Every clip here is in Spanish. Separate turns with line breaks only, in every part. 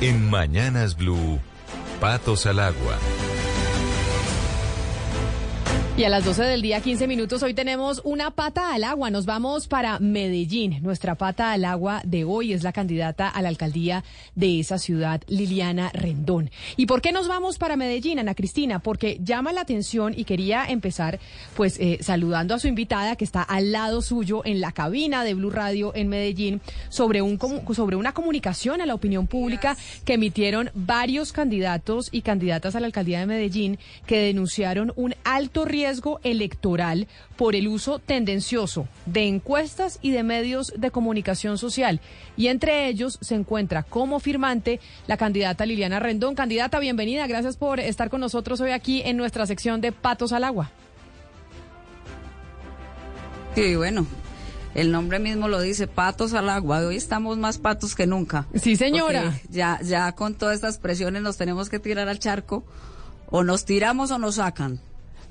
En Mañanas Blue, Patos al Agua.
Y a las 12 del día, 15 minutos, hoy tenemos una pata al agua. Nos vamos para Medellín. Nuestra pata al agua de hoy es la candidata a la alcaldía de esa ciudad, Liliana Rendón. ¿Y por qué nos vamos para Medellín, Ana Cristina? Porque llama la atención y quería empezar pues eh, saludando a su invitada que está al lado suyo en la cabina de Blue Radio en Medellín sobre, un, sobre una comunicación a la opinión pública que emitieron varios candidatos y candidatas a la alcaldía de Medellín que denunciaron un alto riesgo riesgo electoral por el uso tendencioso de encuestas y de medios de comunicación social. Y entre ellos se encuentra como firmante la candidata Liliana Rendón. Candidata, bienvenida. Gracias por estar con nosotros hoy aquí en nuestra sección de Patos al Agua.
Sí, bueno, el nombre mismo lo dice, patos al agua. Hoy estamos más patos que nunca.
Sí, señora.
Ya, ya con todas estas presiones nos tenemos que tirar al charco. O nos tiramos o nos sacan.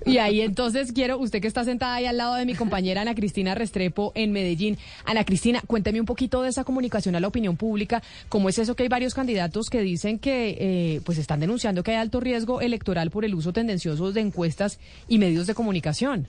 Y ahí entonces quiero, usted que está sentada ahí al lado de mi compañera Ana Cristina Restrepo en Medellín. Ana Cristina, cuénteme un poquito de esa comunicación a la opinión pública. ¿Cómo es eso que hay varios candidatos que dicen que eh, pues están denunciando que hay alto riesgo electoral por el uso tendencioso de encuestas y medios de comunicación?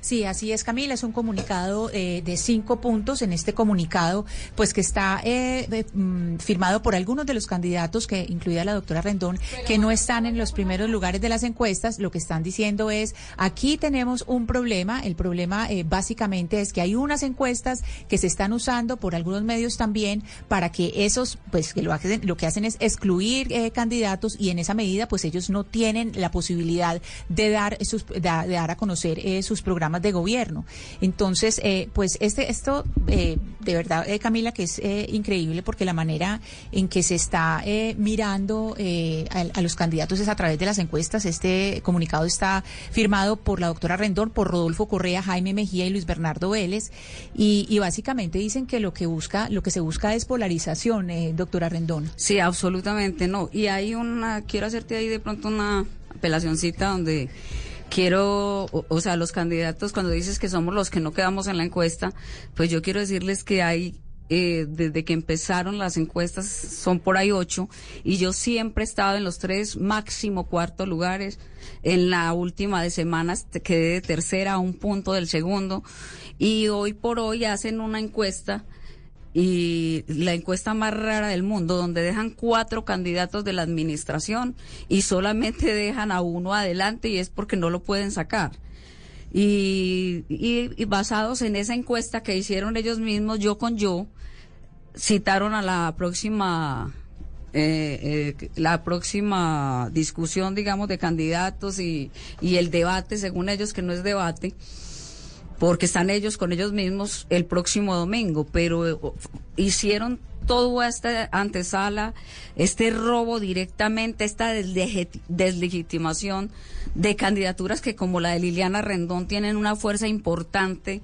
Sí, así es, Camila. Es un comunicado eh, de cinco puntos. En este comunicado, pues que está eh, mm, firmado por algunos de los candidatos, que incluida la doctora Rendón, que no están en los primeros lugares de las encuestas. Lo que están diciendo es, aquí tenemos un problema. El problema eh, básicamente es que hay unas encuestas que se están usando por algunos medios también para que esos, pues que lo, hacen, lo que hacen es excluir candidatos y en esa medida, pues ellos no tienen la posibilidad de dar, sus, de, dar a conocer sus programas de gobierno. Entonces, eh, pues este esto eh, de verdad, eh, Camila, que es increíble porque la manera en que se está mirando a, los candidatos es a través de las encuestas. Este comunicado está firmado por la doctora Rendón, por Rodolfo Correa, Jaime Mejía y Luis Bernardo Vélez, y, y básicamente dicen que lo que busca, lo que se busca es polarización, doctora Rendón.
Sí, absolutamente no. Y hay una, quiero hacerte ahí de pronto una apelacioncita donde quiero, o, sea, los candidatos, cuando dices que somos los que no quedamos en la encuesta, pues yo quiero decirles que hay eh, desde que empezaron las encuestas son por ahí ocho y yo siempre he estado en los tres máximo cuartos lugares. En la última de semanas quedé de tercera a un punto del segundo y hoy por hoy hacen una encuesta y la encuesta más rara del mundo, donde dejan cuatro candidatos de la administración y solamente dejan a uno adelante y es porque no lo pueden sacar. Y, y, basados en esa encuesta que hicieron ellos mismos, yo con yo, citaron a la próxima eh, eh, la próxima discusión, digamos, de candidatos y, y el debate, según ellos, que no es debate, porque están ellos con ellos mismos el próximo domingo, pero eh, hicieron todo esta antesala, este robo directamente, esta deslegitimación de candidaturas que como la de Liliana Rendón tienen una fuerza importante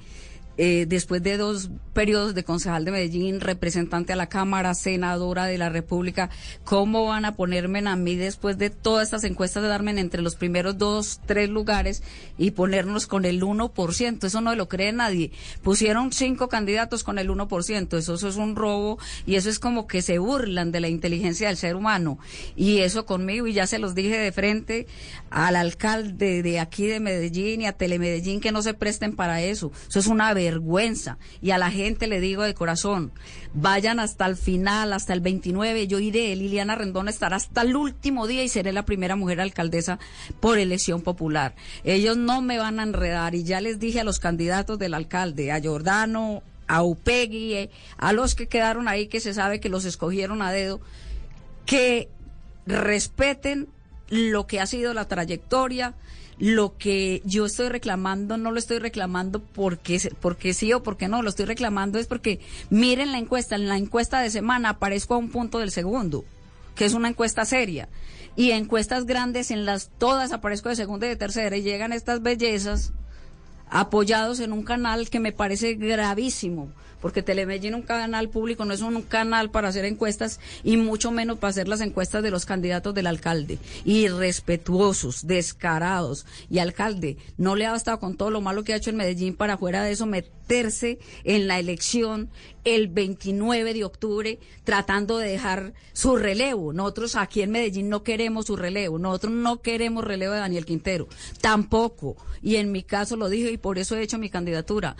eh, después de dos periodos de concejal de Medellín, representante a la Cámara, senadora de la República, ¿cómo van a ponerme a mí después de todas estas encuestas de darme entre los primeros dos, tres lugares y ponernos con el 1%? Eso no lo cree nadie. Pusieron cinco candidatos con el 1%. Eso, eso es un robo y eso es como que se burlan de la inteligencia del ser humano. Y eso conmigo, y ya se los dije de frente al alcalde de aquí de Medellín y a Telemedellín que no se presten para eso. Eso es una vergüenza. Y a la gente le digo de corazón, vayan hasta el final, hasta el 29, yo iré, Liliana Rendón estará hasta el último día y seré la primera mujer alcaldesa por elección popular. Ellos no me van a enredar y ya les dije a los candidatos del alcalde, a Jordano, a Upegui, eh, a los que quedaron ahí que se sabe que los escogieron a dedo, que respeten lo que ha sido la trayectoria, lo que yo estoy reclamando no lo estoy reclamando porque, porque sí o porque no, lo estoy reclamando es porque miren la encuesta, en la encuesta de semana aparezco a un punto del segundo, que es una encuesta seria. Y encuestas grandes en las todas aparezco de segunda y de tercera y llegan estas bellezas apoyados en un canal que me parece gravísimo porque Telemedellín, un canal público, no es un canal para hacer encuestas y mucho menos para hacer las encuestas de los candidatos del alcalde. Irrespetuosos, descarados. Y alcalde, no le ha bastado con todo lo malo que ha hecho en Medellín para fuera de eso meterse en la elección el 29 de octubre tratando de dejar su relevo. Nosotros aquí en Medellín no queremos su relevo, nosotros no queremos relevo de Daniel Quintero, tampoco. Y en mi caso lo dije y por eso he hecho mi candidatura.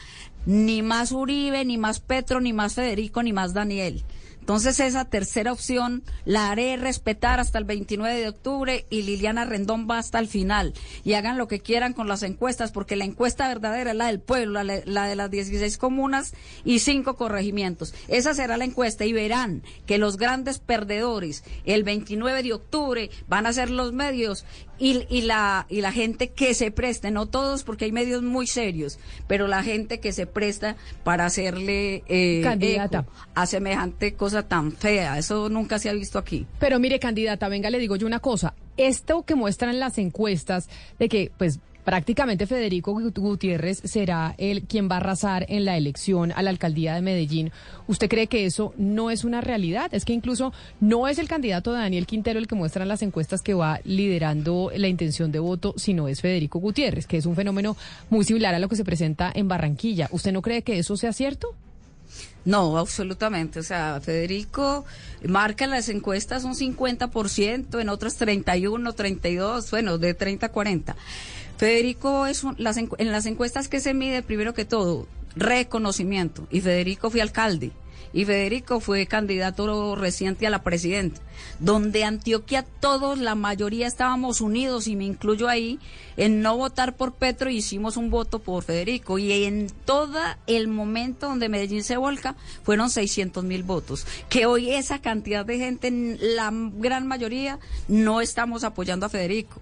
Ni más Uribe, ni más Petro, ni más Federico, ni más Daniel. Entonces esa tercera opción la haré respetar hasta el 29 de octubre y Liliana Rendón va hasta el final. Y hagan lo que quieran con las encuestas, porque la encuesta verdadera es la del pueblo, la, la de las 16 comunas y cinco corregimientos. Esa será la encuesta y verán que los grandes perdedores el 29 de octubre van a ser los medios y, y, la, y la gente que se preste, no todos porque hay medios muy serios, pero la gente que se presta para hacerle eh, eco a semejante cosa tan fea. Eso nunca se ha visto aquí.
Pero mire, candidata, venga, le digo yo una cosa. Esto que muestran las encuestas de que, pues, prácticamente Federico Gutiérrez será el quien va a arrasar en la elección a la alcaldía de Medellín. ¿Usted cree que eso no es una realidad? Es que incluso no es el candidato Daniel Quintero el que muestran las encuestas que va liderando la intención de voto, sino es Federico Gutiérrez, que es un fenómeno muy similar a lo que se presenta en Barranquilla. ¿Usted no cree que eso sea cierto?
No, absolutamente. O sea, Federico marca en las encuestas un 50%, en otras 31, 32, bueno, de 30 a 40. Federico es un, las, en las encuestas que se mide, primero que todo, reconocimiento. Y Federico fue alcalde. Y Federico fue candidato reciente a la presidenta, donde Antioquia todos, la mayoría estábamos unidos, y me incluyo ahí, en no votar por Petro, hicimos un voto por Federico. Y en todo el momento donde Medellín se volca, fueron 600 mil votos. Que hoy esa cantidad de gente, la gran mayoría, no estamos apoyando a Federico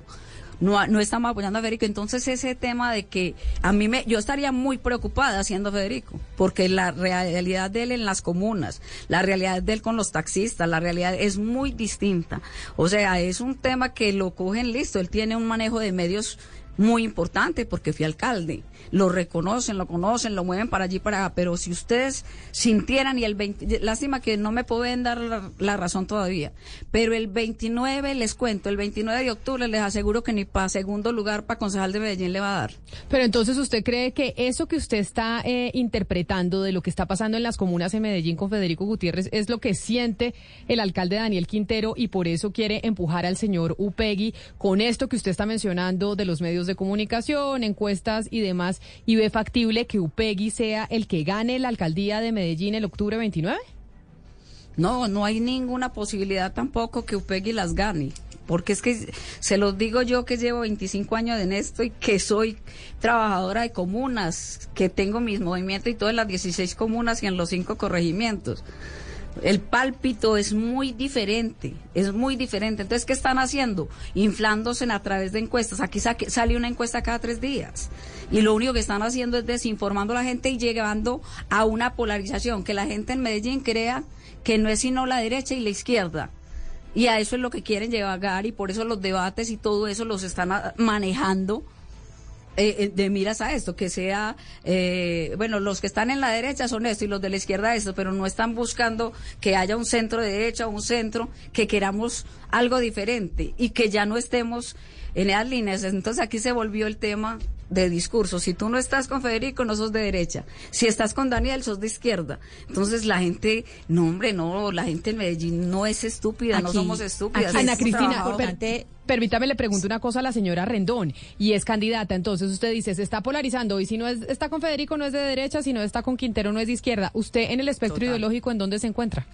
no, no estamos apoyando a Federico. Entonces ese tema de que a mí me, yo estaría muy preocupada siendo Federico, porque la realidad de él en las comunas, la realidad de él con los taxistas, la realidad es muy distinta. O sea, es un tema que lo cogen listo. Él tiene un manejo de medios muy importante porque fui alcalde. Lo reconocen, lo conocen, lo mueven para allí para acá. Pero si ustedes sintieran y el 20, lástima que no me pueden dar la, la, razón todavía, pero el 29 les cuento, el 29 de octubre les aseguro que ni para segundo lugar para concejal de Medellín le va a dar.
Pero entonces usted cree que eso que usted está eh, interpretando de lo que está pasando en las comunas en Medellín con Federico Gutiérrez es lo que siente el alcalde Daniel Quintero y por eso quiere empujar al señor Upegui con esto que usted está mencionando de los medios de comunicación, encuestas y demás, y ve factible que Upegui sea el que gane la alcaldía de Medellín el octubre 29?
No, no hay ninguna posibilidad tampoco que Upegui las gane. Porque es que se los digo yo que llevo 25 años en esto y que soy trabajadora de comunas, que tengo mis movimientos y todas las 16 comunas y en los cinco corregimientos. El pálpito es muy diferente, es muy diferente. Entonces, ¿qué están haciendo? Inflándose a través de encuestas. Aquí sale una encuesta cada tres días. Y lo único que están haciendo es desinformando a la gente y llevando a una polarización, que la gente en Medellín crea que no es sino la derecha y la izquierda. Y a eso es lo que quieren llevar y por eso los debates y todo eso los están manejando eh, de miras a esto, que sea, eh, bueno, los que están en la derecha son esto y los de la izquierda esto, pero no están buscando que haya un centro de derecha o un centro, que queramos algo diferente y que ya no estemos en esas líneas. Entonces aquí se volvió el tema de discurso. Si tú no estás con Federico, no sos de derecha. Si estás con Daniel, sos de izquierda. Entonces la gente, no hombre, no, la gente en Medellín no es estúpida,
Aquí,
no somos estúpidas.
Ana Cristina, per, permítame le pregunto una cosa a la señora Rendón y es candidata. Entonces usted dice, se está polarizando y si no es, está con Federico no es de derecha, si no está con Quintero no es de izquierda. ¿Usted en el espectro
Total.
ideológico en dónde se encuentra?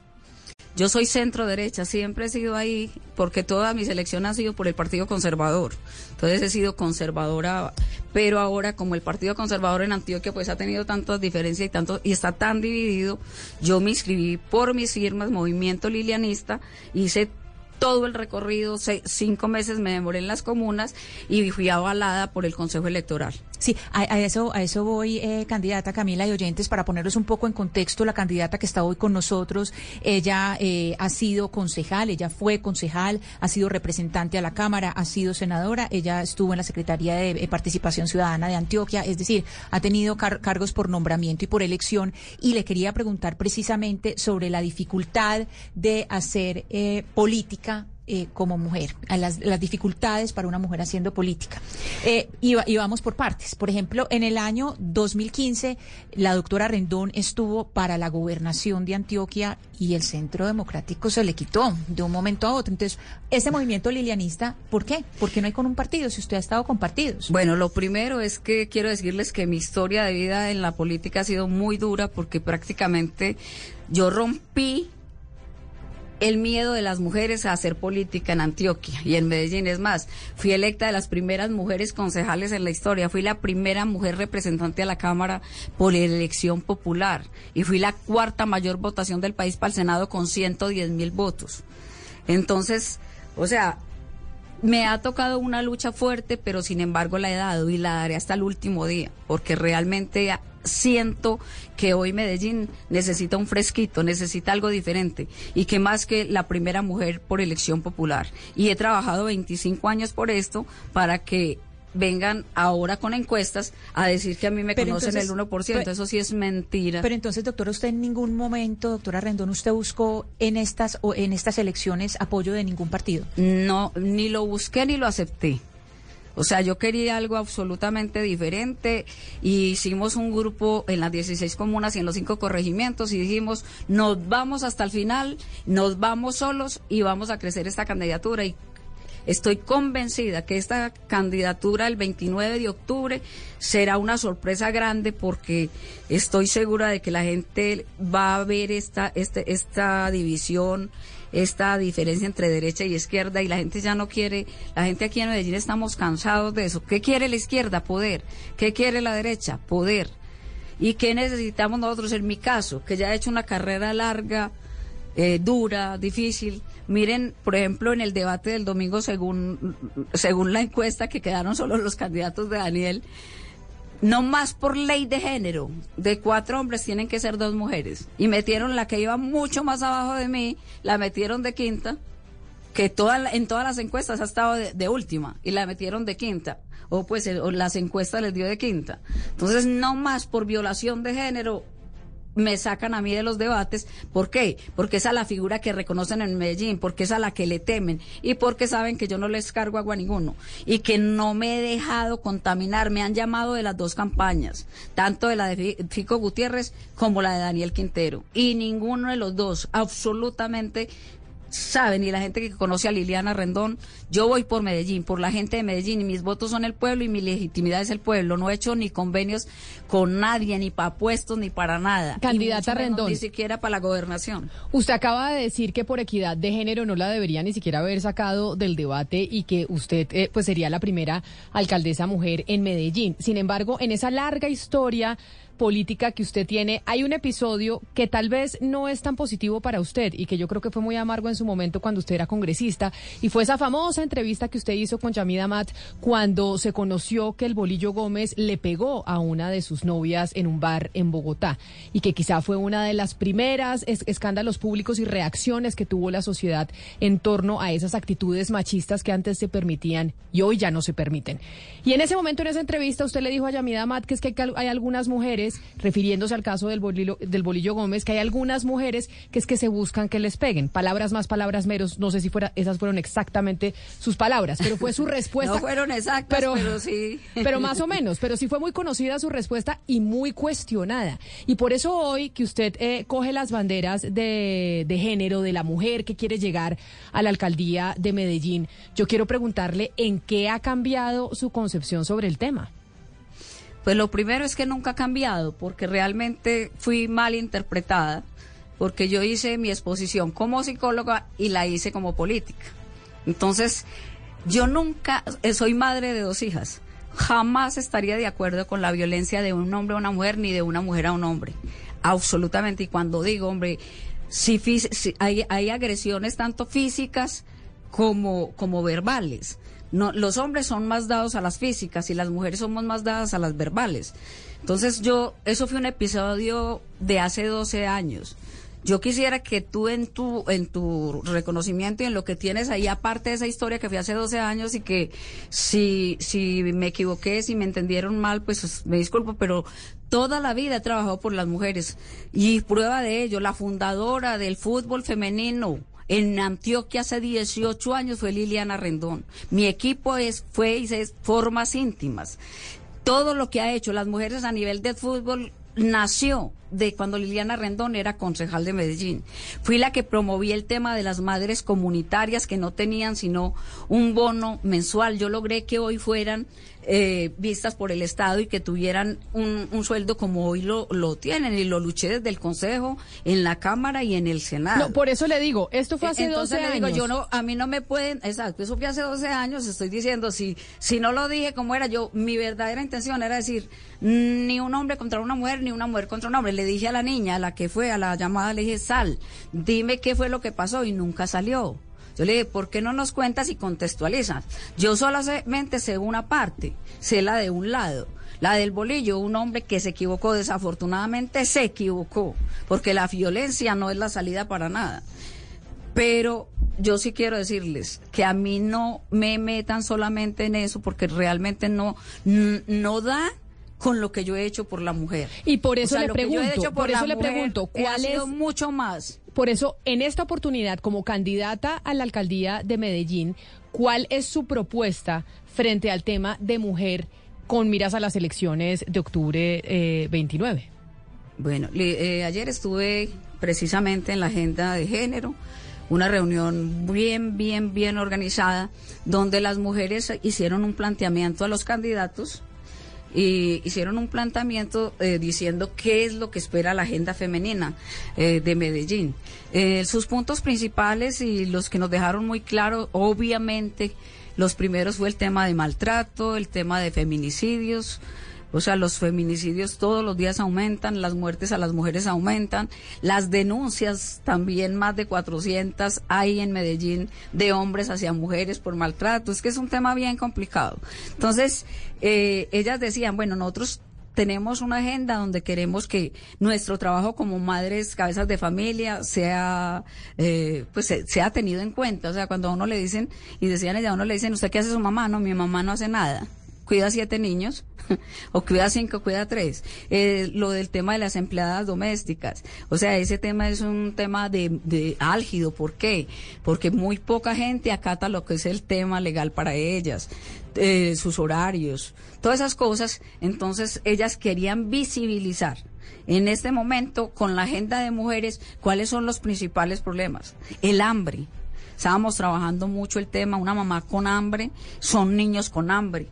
Yo soy centro derecha, siempre he sido ahí, porque toda mi selección ha sido por el Partido Conservador. Entonces he sido conservadora, pero ahora como el Partido Conservador en Antioquia pues ha tenido tantas diferencias y tanto y está tan dividido, yo me inscribí por mis firmas, Movimiento Lilianista, hice todo el recorrido, seis, cinco meses me demoré en las comunas y fui avalada por el Consejo Electoral.
Sí, a, eso, a eso voy, eh, candidata Camila y oyentes, para ponerlos un poco en contexto, la candidata que está hoy con nosotros, ella eh, ha sido concejal, ella fue concejal, ha sido representante a la Cámara, ha sido senadora, ella estuvo en la Secretaría de eh, Participación Ciudadana de Antioquia, es decir, ha tenido car cargos por nombramiento y por elección, y le quería preguntar precisamente sobre la dificultad de hacer política eh, como mujer, a las, dificultades para una mujer haciendo política. Eh, y, y, vamos por partes. Por ejemplo, en el año 2015, la doctora Rendón estuvo para la gobernación de Antioquia y el Centro Democrático se le quitó de un momento a otro. Entonces, ese movimiento lilianista, ¿por qué? ¿Por qué no hay con un partido si usted ha estado con partidos?
Bueno, lo primero es que quiero decirles que mi historia de vida en la política ha sido muy dura porque prácticamente yo rompí el miedo de las mujeres a hacer política en Antioquia y en Medellín. Es más, fui electa de las primeras mujeres concejales en la historia. Fui la primera mujer representante a la Cámara por elección popular y fui la cuarta mayor votación del país para el Senado con 110 mil votos. Entonces, o sea, me ha tocado una lucha fuerte, pero sin embargo la he dado y la daré hasta el último día, porque realmente siento que hoy Medellín necesita un fresquito, necesita algo diferente y que más que la primera mujer por elección popular. Y he trabajado 25 años por esto para que vengan ahora con encuestas a decir que a mí me conocen el 1%. Eso sí es mentira.
Pero entonces, doctora, usted en ningún momento, doctora Rendón, usted buscó en estas o en estas elecciones apoyo de ningún partido.
No, ni lo busqué ni lo acepté. O sea, yo quería algo absolutamente diferente y hicimos un grupo en las 16 comunas y en los cinco corregimientos y dijimos, nos vamos hasta el final, nos vamos solos y vamos a crecer esta candidatura y Estoy convencida que esta candidatura el 29 de octubre será una sorpresa grande porque estoy segura de que la gente va a ver esta, este, esta división, esta diferencia entre derecha y izquierda y la gente ya no quiere, la gente aquí en Medellín estamos cansados de eso. ¿Qué quiere la izquierda? Poder. ¿Qué quiere la derecha? Poder. ¿Y qué necesitamos nosotros? En mi caso, que ya he hecho una carrera larga, eh, dura, difícil, Miren, por ejemplo, en el debate del domingo, según, según la encuesta que quedaron solo los candidatos de Daniel, no más por ley de género, de cuatro hombres tienen que ser dos mujeres. Y metieron la que iba mucho más abajo de mí, la metieron de quinta, que toda, en todas las encuestas ha estado de, última, y la metieron de quinta. O pues las encuestas les dio de quinta. Entonces, no más por violación de género, me sacan a mí de los debates. ¿Por qué? Porque esa es la figura que reconocen en Medellín, porque es a la que le temen y porque saben que yo no les cargo agua a ninguno y que no me he dejado contaminar. Me han llamado de las dos campañas, tanto de la de Fico Gutiérrez como la de Daniel Quintero. Y ninguno de los dos, absolutamente saben y la gente que conoce a Liliana Rendón, yo voy por Medellín, por la gente de Medellín y mis votos son el pueblo y mi legitimidad es el pueblo. No he hecho ni convenios con nadie, ni para puestos, ni para nada.
Candidata Rendón.
Ni siquiera para la gobernación.
Usted acaba de decir que por equidad de género no la debería ni siquiera haber sacado del debate y que usted eh, pues sería la primera alcaldesa mujer en Medellín. Sin embargo, en esa larga historia política que usted tiene, hay un episodio que tal vez no es tan positivo para usted y que yo creo que fue muy amargo en su momento cuando usted era congresista y fue esa famosa entrevista que usted hizo con Yamida Matt cuando se conoció que el Bolillo Gómez le pegó a una de sus novias en un bar en Bogotá y que quizá fue una de las primeras escándalos públicos y reacciones que tuvo la sociedad en torno a esas actitudes machistas que antes se permitían y hoy ya no se permiten. Y en ese momento, en esa entrevista, usted le dijo a Yamida Matt que es que hay algunas mujeres refiriéndose al caso del bolillo, del bolillo Gómez, que hay algunas mujeres que es que se buscan que les peguen. Palabras más, palabras menos. No sé si fuera, esas fueron exactamente sus palabras, pero fue su respuesta.
no fueron exactas, pero, sí.
Pero más o menos, pero sí fue muy conocida su respuesta y muy cuestionada. Y por eso hoy que usted eh, coge las banderas de, de género, de la mujer que quiere llegar a la alcaldía de Medellín, yo quiero preguntarle en qué ha cambiado su concepción sobre el tema.
Pues lo primero es que nunca ha cambiado, porque realmente fui mal interpretada, porque yo hice mi exposición como psicóloga y la hice como política. Entonces, yo nunca, eh, soy madre de dos hijas, jamás estaría de acuerdo con la violencia de un hombre a una mujer ni de una mujer a un hombre. Absolutamente. Y cuando digo, hombre, si, hay, hay agresiones tanto físicas como, como verbales. No, los hombres son más dados a las físicas y las mujeres somos más dadas a las verbales. Entonces yo, eso fue un episodio de hace 12 años. Yo quisiera que tú en tu, en tu reconocimiento y en lo que tienes ahí, aparte de esa historia que fue hace 12 años y que si, si me equivoqué, si me entendieron mal, pues me disculpo, pero toda la vida he trabajado por las mujeres. Y prueba de ello, la fundadora del fútbol femenino en Antioquia hace 18 años fue Liliana Rendón. Mi equipo es, fue y es formas íntimas. Todo lo que ha hecho las mujeres a nivel de fútbol nació de cuando Liliana Rendón era concejal de Medellín. Fui la que promoví el tema de las madres comunitarias que no tenían sino un bono mensual. Yo logré que hoy fueran eh, vistas por el Estado y que tuvieran un, un sueldo como hoy lo, lo, tienen. Y lo luché desde el Consejo, en la Cámara y en el Senado.
No, por eso le digo, esto fue hace
Entonces
12
le digo,
años.
yo no, a mí no me pueden, exacto, eso fue hace 12 años, estoy diciendo, si, si no lo dije como era, yo, mi verdadera intención era decir, ni un hombre contra una mujer, ni una mujer contra un hombre. Le dije a la niña, a la que fue, a la llamada, le dije, sal, dime qué fue lo que pasó y nunca salió. Yo le dije, ¿por qué no nos cuentas y contextualizas? Yo solamente sé una parte, sé la de un lado. La del bolillo, un hombre que se equivocó, desafortunadamente se equivocó, porque la violencia no es la salida para nada. Pero yo sí quiero decirles que a mí no me metan solamente en eso, porque realmente no, no da con lo que yo he hecho por la mujer.
Y por eso
O sea,
le pregunto, por,
por
eso le pregunto, ¿cuál es
mucho más?
Por eso, en esta oportunidad, como candidata a la alcaldía de Medellín, ¿cuál es su propuesta frente al tema de mujer con miras a las elecciones de octubre eh, 29?
Bueno, eh, ayer estuve precisamente en la agenda de género, una reunión bien, bien, bien organizada, donde las mujeres hicieron un planteamiento a los candidatos y hicieron un planteamiento eh, diciendo qué es lo que espera la agenda femenina eh, de Medellín. Eh, sus puntos principales y los que nos dejaron muy claro, obviamente, los primeros fue el tema de maltrato, el tema de feminicidios, o sea, los feminicidios todos los días aumentan, las muertes a las mujeres aumentan, las denuncias también más de 400 hay en Medellín de hombres hacia mujeres por maltrato. Es que es un tema bien complicado. Entonces, eh, ellas decían, bueno, nosotros tenemos una agenda donde queremos que nuestro trabajo como madres, cabezas de familia, sea, eh, pues se- sea tenido en cuenta. O sea, cuando a uno le dicen, y decían ella, a uno le dicen, ¿usted qué hace su mamá? No, mi mamá no hace nada. Cuida siete niños, o cuida cinco, cuida tres. Eh, lo del tema de las empleadas domésticas. O sea, ese tema es un tema de, de álgido. ¿Por qué? Porque muy poca gente acata lo que es el tema legal para ellas, eh, sus horarios, todas esas cosas. Entonces, ellas querían visibilizar en este momento con la agenda de mujeres cuáles son los principales problemas. El hambre. Estábamos trabajando mucho el tema, una mamá con hambre, son niños con hambre.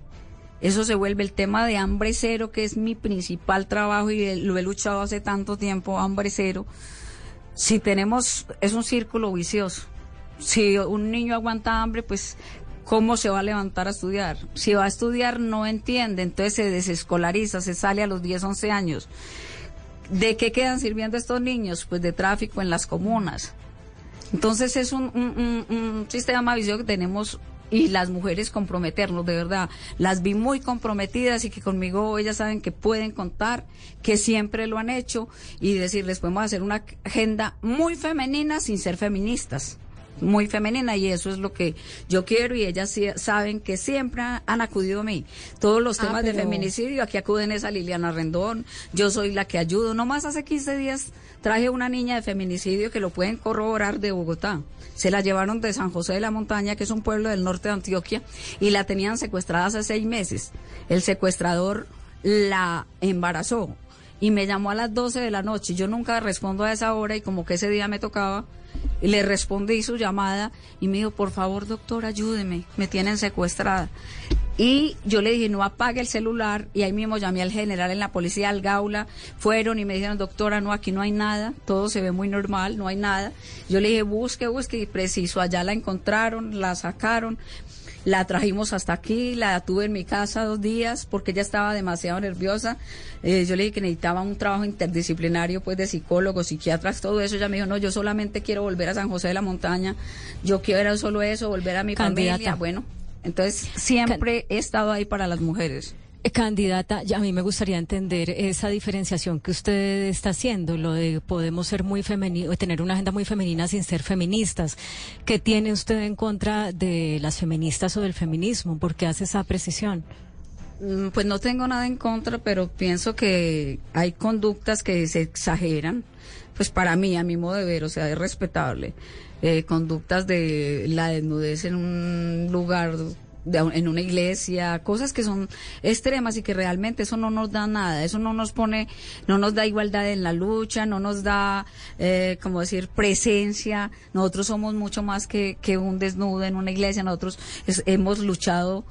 Eso se vuelve el tema de hambre cero, que es mi principal trabajo y lo he luchado hace tanto tiempo, hambre cero. Si tenemos, es un círculo vicioso. Si un niño aguanta hambre, pues ¿cómo se va a levantar a estudiar? Si va a estudiar no entiende, entonces se desescolariza, se sale a los 10, 11 años. ¿De qué quedan sirviendo estos niños? Pues de tráfico en las comunas. Entonces es un, sistema vicioso que tenemos y las mujeres comprometernos, de verdad. Las vi muy comprometidas y que conmigo ellas saben que pueden contar, que siempre lo han hecho y decirles, podemos hacer una agenda muy femenina sin ser feministas muy femenina y eso es lo que yo quiero y ellas sí saben que siempre ha- han acudido a mí. Todos los
Ah,
temas de feminicidio, aquí acuden es a Liliana Rendón, yo soy la que ayudo. Nomás hace 15 días traje una niña de feminicidio que lo pueden corroborar de Bogotá. Se la llevaron de San José de la Montaña, que es un pueblo del norte de Antioquia, y la tenían secuestrada hace seis meses. El secuestrador la embarazó y me llamó a las 12 de la noche. Yo nunca respondo a esa hora y como que ese día me tocaba, y le respondí su llamada y me dijo, por favor, doctor, ayúdeme, me tienen secuestrada. Y yo le dije, no apague el celular y ahí mismo llamé al general en la policía, al Gaula, fueron y me dijeron, doctora, no, aquí no hay nada, todo se ve muy normal, no hay nada. Yo le dije, busque, busque y preciso, allá la encontraron, la sacaron, la trajimos hasta aquí, la tuve en mi casa dos días porque ella estaba demasiado nerviosa. Eh, yo le dije que necesitaba un trabajo interdisciplinario, pues de psicólogos, psiquiatras, todo eso. Ella me dijo, no, yo solamente quiero volver a San José de la Montaña, yo quiero solo eso, volver a mi
Candidata.
familia. Bueno, entonces siempre he estado ahí para las mujeres.
Candidata, a mí me gustaría entender esa diferenciación que usted está haciendo, lo de podemos ser muy femenino, tener una agenda muy femenina sin ser feministas. ¿Qué tiene usted en contra de las feministas o del feminismo? ¿Por qué hace esa precisión?
Mm, Pues no tengo nada en contra, pero pienso que hay conductas que se exageran. Pues para mí, a mi modo de ver, o sea, es respetable. Eh, conductas de la desnudez en un lugar, de en una iglesia, cosas que son extremas y que realmente eso no nos da nada, eso no nos pone, no nos da igualdad en la lucha, no nos da, eh, como decir, presencia. Nosotros somos mucho más que, que un desnudo en una iglesia, nosotros hemos luchado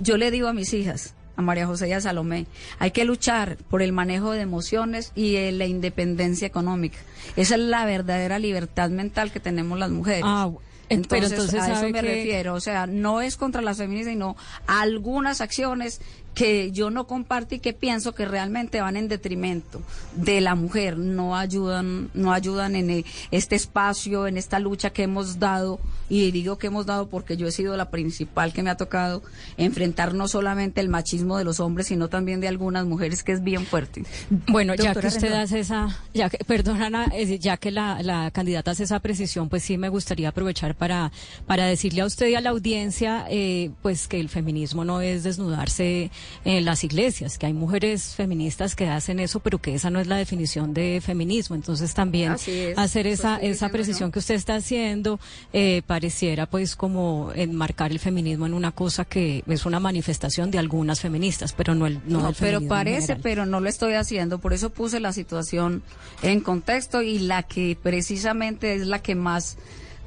yo le digo a mis hijas, a María José y a Salomé, hay que luchar por el manejo de emociones y eh, la independencia económica. Esa es la verdadera libertad mental que tenemos las mujeres.
Ah,
Entonces,
entonces
a eso me
que-
refiero. O sea, no es contra las feministas, sino algunas acciones que yo no comparto y que pienso que realmente van en detrimento de la mujer, no ayudan, no ayudan en eh, este espacio, en esta lucha que hemos dado, y digo que hemos dado porque yo he sido la principal que me ha tocado enfrentar no solamente el machismo de los hombres, sino también de algunas mujeres, que es bien fuerte.
Bueno, ya
Doctora
que usted hace esa, ya que, perdón Ana, ya que la, la candidata hace esa precisión, pues sí me gustaría aprovechar para, para decirle a usted y a la audiencia, eh, pues que el feminismo no es desnudarse en las iglesias, que hay mujeres feministas que hacen eso, pero que esa no es la definición de feminismo. Entonces también
es,
hacer esa, esa
diciendo
precisión que usted está haciendo, eh, pareciera pues como enmarcar el feminismo en una cosa que es una manifestación de algunas feministas, pero no el, no
No, pero parece, pero no lo estoy haciendo. Por eso puse la situación en contexto y la que precisamente es la que más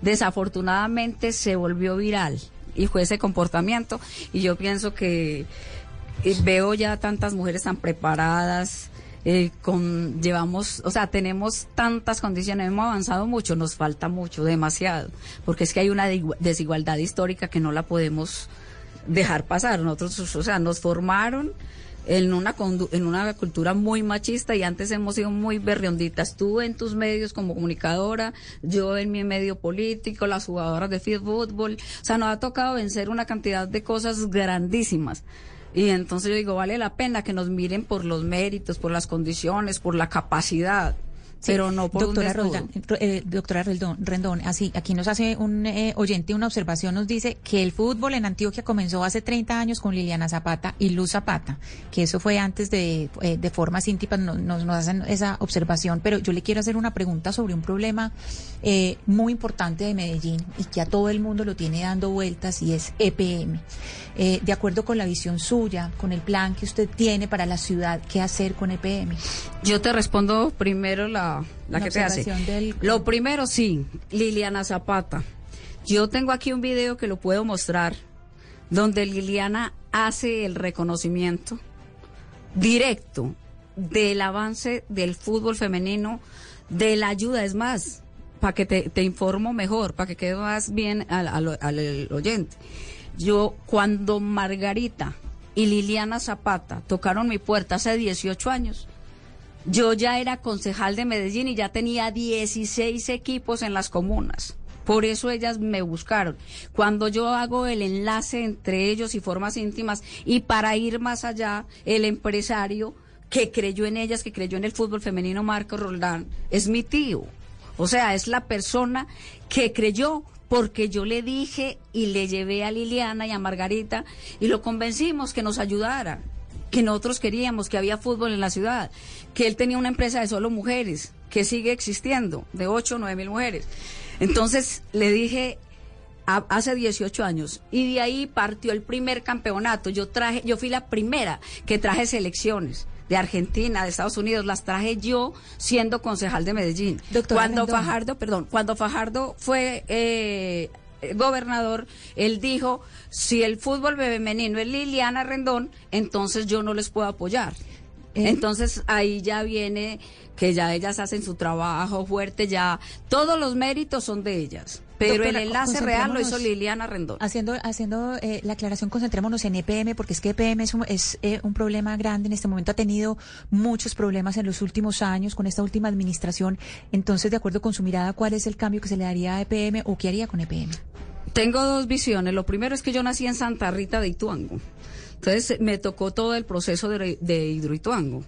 desafortunadamente se volvió viral y fue ese comportamiento. Y yo pienso que eh, veo ya tantas mujeres tan preparadas. eh, con llevamos, o sea, tenemos tantas condiciones, hemos avanzado mucho, nos falta mucho, demasiado, porque es que hay una desigualdad histórica que no la podemos dejar pasar. Nosotros, o sea, nos formaron en una en una cultura muy machista y antes hemos sido muy berrionditas. Tú en tus medios como comunicadora, yo en mi medio político, las jugadoras de fútbol. O sea, nos ha tocado vencer una cantidad de cosas grandísimas. Y entonces yo digo, vale la pena que nos miren por los méritos, por las condiciones, por la capacidad. Pero no por
doctora
un.
Roldán, eh, doctora Rendón, Rendón, así aquí nos hace un eh, oyente una observación, nos dice que el fútbol en Antioquia comenzó hace 30 años con Liliana Zapata y Luz Zapata, que eso fue antes de, eh, de formas íntimas, no- nos, nos hacen esa observación, pero yo le quiero hacer una pregunta sobre un problema eh, muy importante de Medellín y que a todo el mundo lo tiene dando vueltas y es EPM. Eh, de acuerdo con la visión suya, con el plan que usted tiene para la ciudad, ¿qué hacer con EPM?
Yo te respondo primero la, la
La
que te hace.
del-
Lo primero, sí, Liliana Zapata. Yo tengo aquí un video que lo puedo mostrar, donde Liliana hace el reconocimiento directo del avance del fútbol femenino, de la ayuda, es más, para que te, te informo mejor, para que quede más bien al, al- al oyente. Yo, cuando Margarita y Liliana Zapata tocaron mi puerta hace 18 años, yo ya era concejal de Medellín y ya tenía 16 equipos en las comunas. Por eso ellas me buscaron. Cuando yo hago el enlace entre ellos y formas íntimas y para ir más allá, el empresario que creyó en ellas, que creyó en el fútbol femenino, Marco Roldán, es mi tío. O sea, es la persona que creyó porque yo le dije y le llevé a Liliana y a Margarita y lo convencimos que nos ayudara que nosotros queríamos, que había fútbol en la ciudad, que él tenía una empresa de solo mujeres, que sigue existiendo, de 8 o 9 mil mujeres. Entonces le dije, a- hace 18 años, y de ahí partió el primer campeonato. Yo traje, yo fui la primera que traje selecciones de Argentina, de Estados Unidos, las traje yo siendo concejal de Medellín.
Doctora
Cuando. Fajardo, perdón, cuando Fajardo fue eh, gobernador, él dijo, si el fútbol femenino es Liliana Rendón, entonces yo no les puedo apoyar.
Eh.
Entonces ahí ya viene que ya ellas hacen su trabajo fuerte, ya todos los méritos son de ellas. Pero
Doctora,
el enlace real lo hizo Liliana Rendón.
Haciendo, haciendo eh, la aclaración, concentrémonos en EPM, porque es que EPM es, un, es eh, un problema grande. En este momento ha tenido muchos problemas en los últimos años con esta última administración. Entonces, de acuerdo con su mirada, ¿cuál es el cambio que se le daría a EPM o qué haría con EPM?
Tengo dos visiones. Lo primero es que yo nací en Santa Rita de Ituango. Entonces me tocó todo el proceso de, de Hidroituango.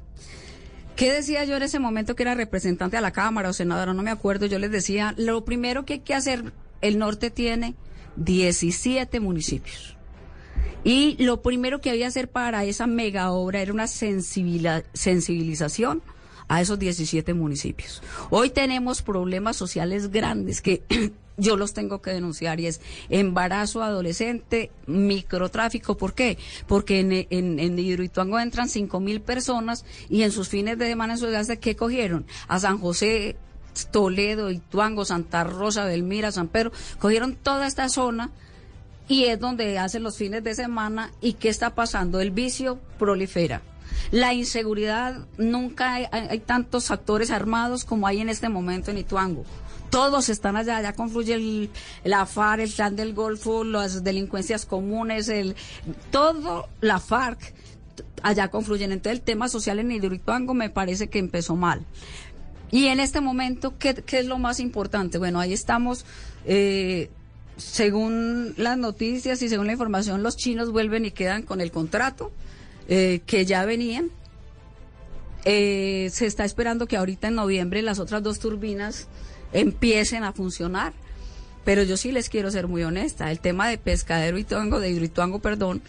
¿Qué decía yo en ese momento que era representante a la Cámara o senadora? No me acuerdo. Yo les decía, lo primero que hay que hacer, el norte tiene 17 municipios. Y lo primero que había que hacer para esa mega obra era una sensibilización a esos 17 municipios. Hoy tenemos problemas sociales grandes que yo los tengo que denunciar y es embarazo adolescente, microtráfico. ¿Por qué? Porque en, en, en Hidroituango entran cinco mil personas y en sus fines de semana en su de ¿qué cogieron? A San José, Toledo, Ituango, Santa Rosa, Belmira, San Pedro, cogieron toda esta zona y es donde hacen los fines de semana y ¿qué está pasando? El vicio prolifera. La inseguridad, nunca hay, tantos actores armados como hay en este momento en Ituango todos están allá, allá confluye el, la FARC, el Clan del Golfo, las delincuencias comunes, el todo la FARC, allá confluyen. Entonces el tema social en Hidroituango me parece que empezó mal. Y en este momento, ¿qué, qué es lo más importante? Bueno, ahí estamos, eh, según las noticias y según la información, los chinos vuelven y quedan con el contrato eh, que ya venían. Eh, se está esperando que ahorita en noviembre las otras dos turbinas empiecen a funcionar. Pero yo sí les quiero ser muy honesta. El tema de pescadero y tongo, de hidroituango, perdón,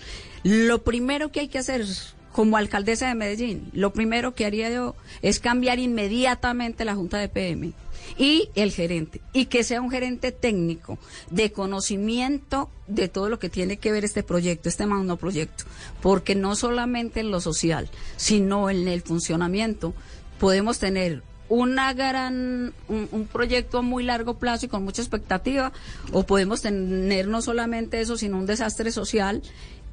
lo primero que hay que hacer como alcaldesa de Medellín, lo primero que haría yo es cambiar inmediatamente la Junta de PM y el gerente, y que sea un gerente técnico de conocimiento de todo lo que tiene que ver este proyecto, este magno proyecto, porque no solamente en lo social, sino en el funcionamiento podemos tener una gran un, proyecto a muy largo plazo y con mucha expectativa o podemos tener no solamente eso sino un desastre social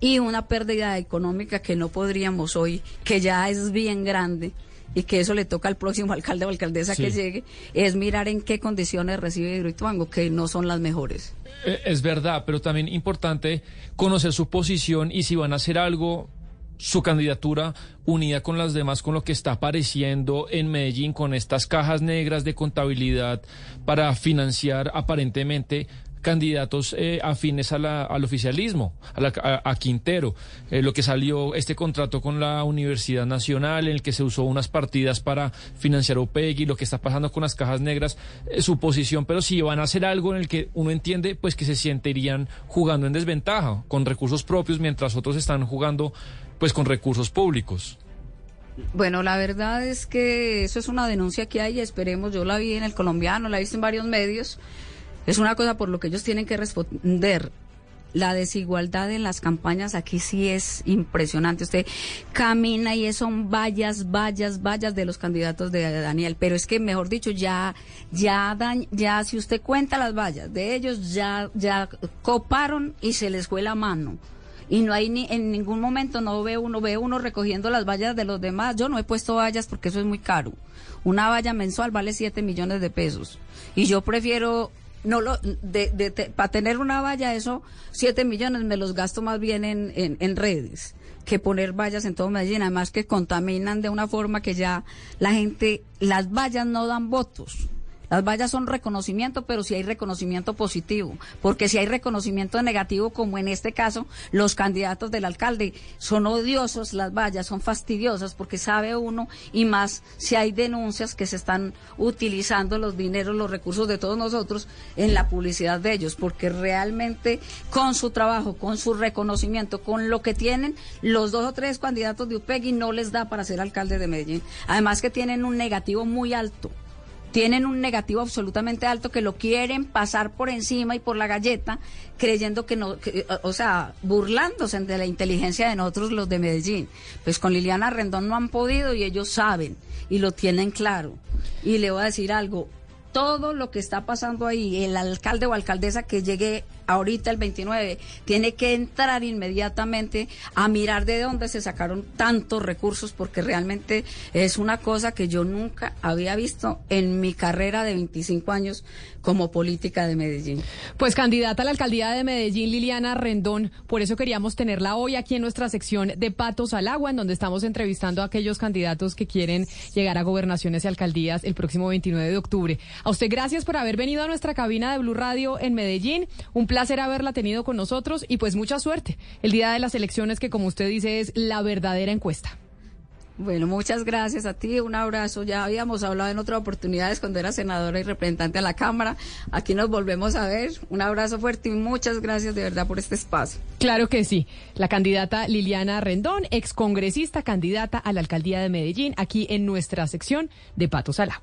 y una pérdida económica que no podríamos hoy que ya es bien grande y que eso le toca al próximo alcalde o alcaldesa que llegue, es mirar en qué condiciones recibe Hidroituango, que no son las mejores.
Eh, es verdad, pero también importante conocer su posición y si van a hacer algo su candidatura unida con las demás, con lo que está apareciendo en Medellín, con estas cajas negras de contabilidad para financiar aparentemente candidatos eh, afines al oficialismo, a, Quintero. Eh, lo que salió este contrato con la Universidad Nacional, en el que se usó unas partidas para financiar OPEGI, lo que está pasando con las cajas negras, eh, su posición, pero si van a hacer algo en el que uno entiende pues que se sentirían jugando en desventaja, con recursos propios, mientras otros están jugando pues con recursos públicos.
Bueno, la verdad es que eso es una denuncia que hay, esperemos, yo la vi en el colombiano, la he visto en varios medios, es una cosa por lo que ellos tienen que responder. La desigualdad en las campañas aquí sí es impresionante. Usted camina y son vallas, vallas, vallas de los candidatos de Daniel. Pero es que, mejor dicho, ya, ya, ya, si usted cuenta las vallas de ellos, ya, ya coparon y se les fue la mano y no hay ni en ningún momento no ve uno ve uno recogiendo las vallas de los demás. Yo no he puesto vallas porque eso es muy caro. Una valla mensual vale 7 millones de pesos y yo prefiero no lo de, de, para tener una valla eso 7 millones me los gasto más bien en, en, en redes que poner vallas en todo Medellín, además que contaminan de una forma que ya la gente, las vallas no dan votos. Las vallas son reconocimiento, pero si hay reconocimiento positivo, porque si hay reconocimiento negativo, como en este caso, los candidatos del alcalde son odiosos, las vallas son fastidiosas, porque sabe uno, y más si hay denuncias que se están utilizando los dineros, los recursos de todos nosotros en la publicidad de ellos, porque realmente con su trabajo, con su reconocimiento, con lo que tienen, los dos o tres candidatos de UPEGI no les da para ser alcalde de Medellín. Además que tienen un negativo muy alto tienen un negativo absolutamente alto que lo quieren pasar por encima y por la galleta, creyendo que no, o sea, burlándose de la inteligencia de nosotros los de Medellín. Pues con Liliana Rendón no han podido y ellos saben y lo tienen claro. Y le voy a decir algo, todo lo que está pasando ahí, el alcalde o alcaldesa que llegue ahorita el 29, tiene que entrar inmediatamente a mirar de dónde se sacaron tantos recursos, porque realmente es una cosa que yo nunca había visto en mi carrera de 25 años como política de Medellín.
Pues candidata a la alcaldía de Medellín, Liliana Rendón, por eso queríamos tenerla hoy aquí en nuestra sección de Patos al Agua, en donde estamos entrevistando a aquellos candidatos que quieren llegar a gobernaciones y alcaldías el próximo 29 de octubre. A usted gracias por haber venido a nuestra cabina de Blue Radio en Medellín. Un placer haberla tenido con nosotros y pues mucha suerte el día de las elecciones que como usted dice es la verdadera encuesta.
Bueno, muchas gracias a ti, un abrazo. Ya habíamos hablado en otras oportunidades cuando era senadora y representante a la Cámara. Aquí nos volvemos a ver. Un abrazo fuerte y muchas gracias de verdad por este espacio.
Claro que sí. La candidata Liliana Rendón, excongresista candidata a la alcaldía de Medellín, aquí en nuestra sección de Patos al Agua.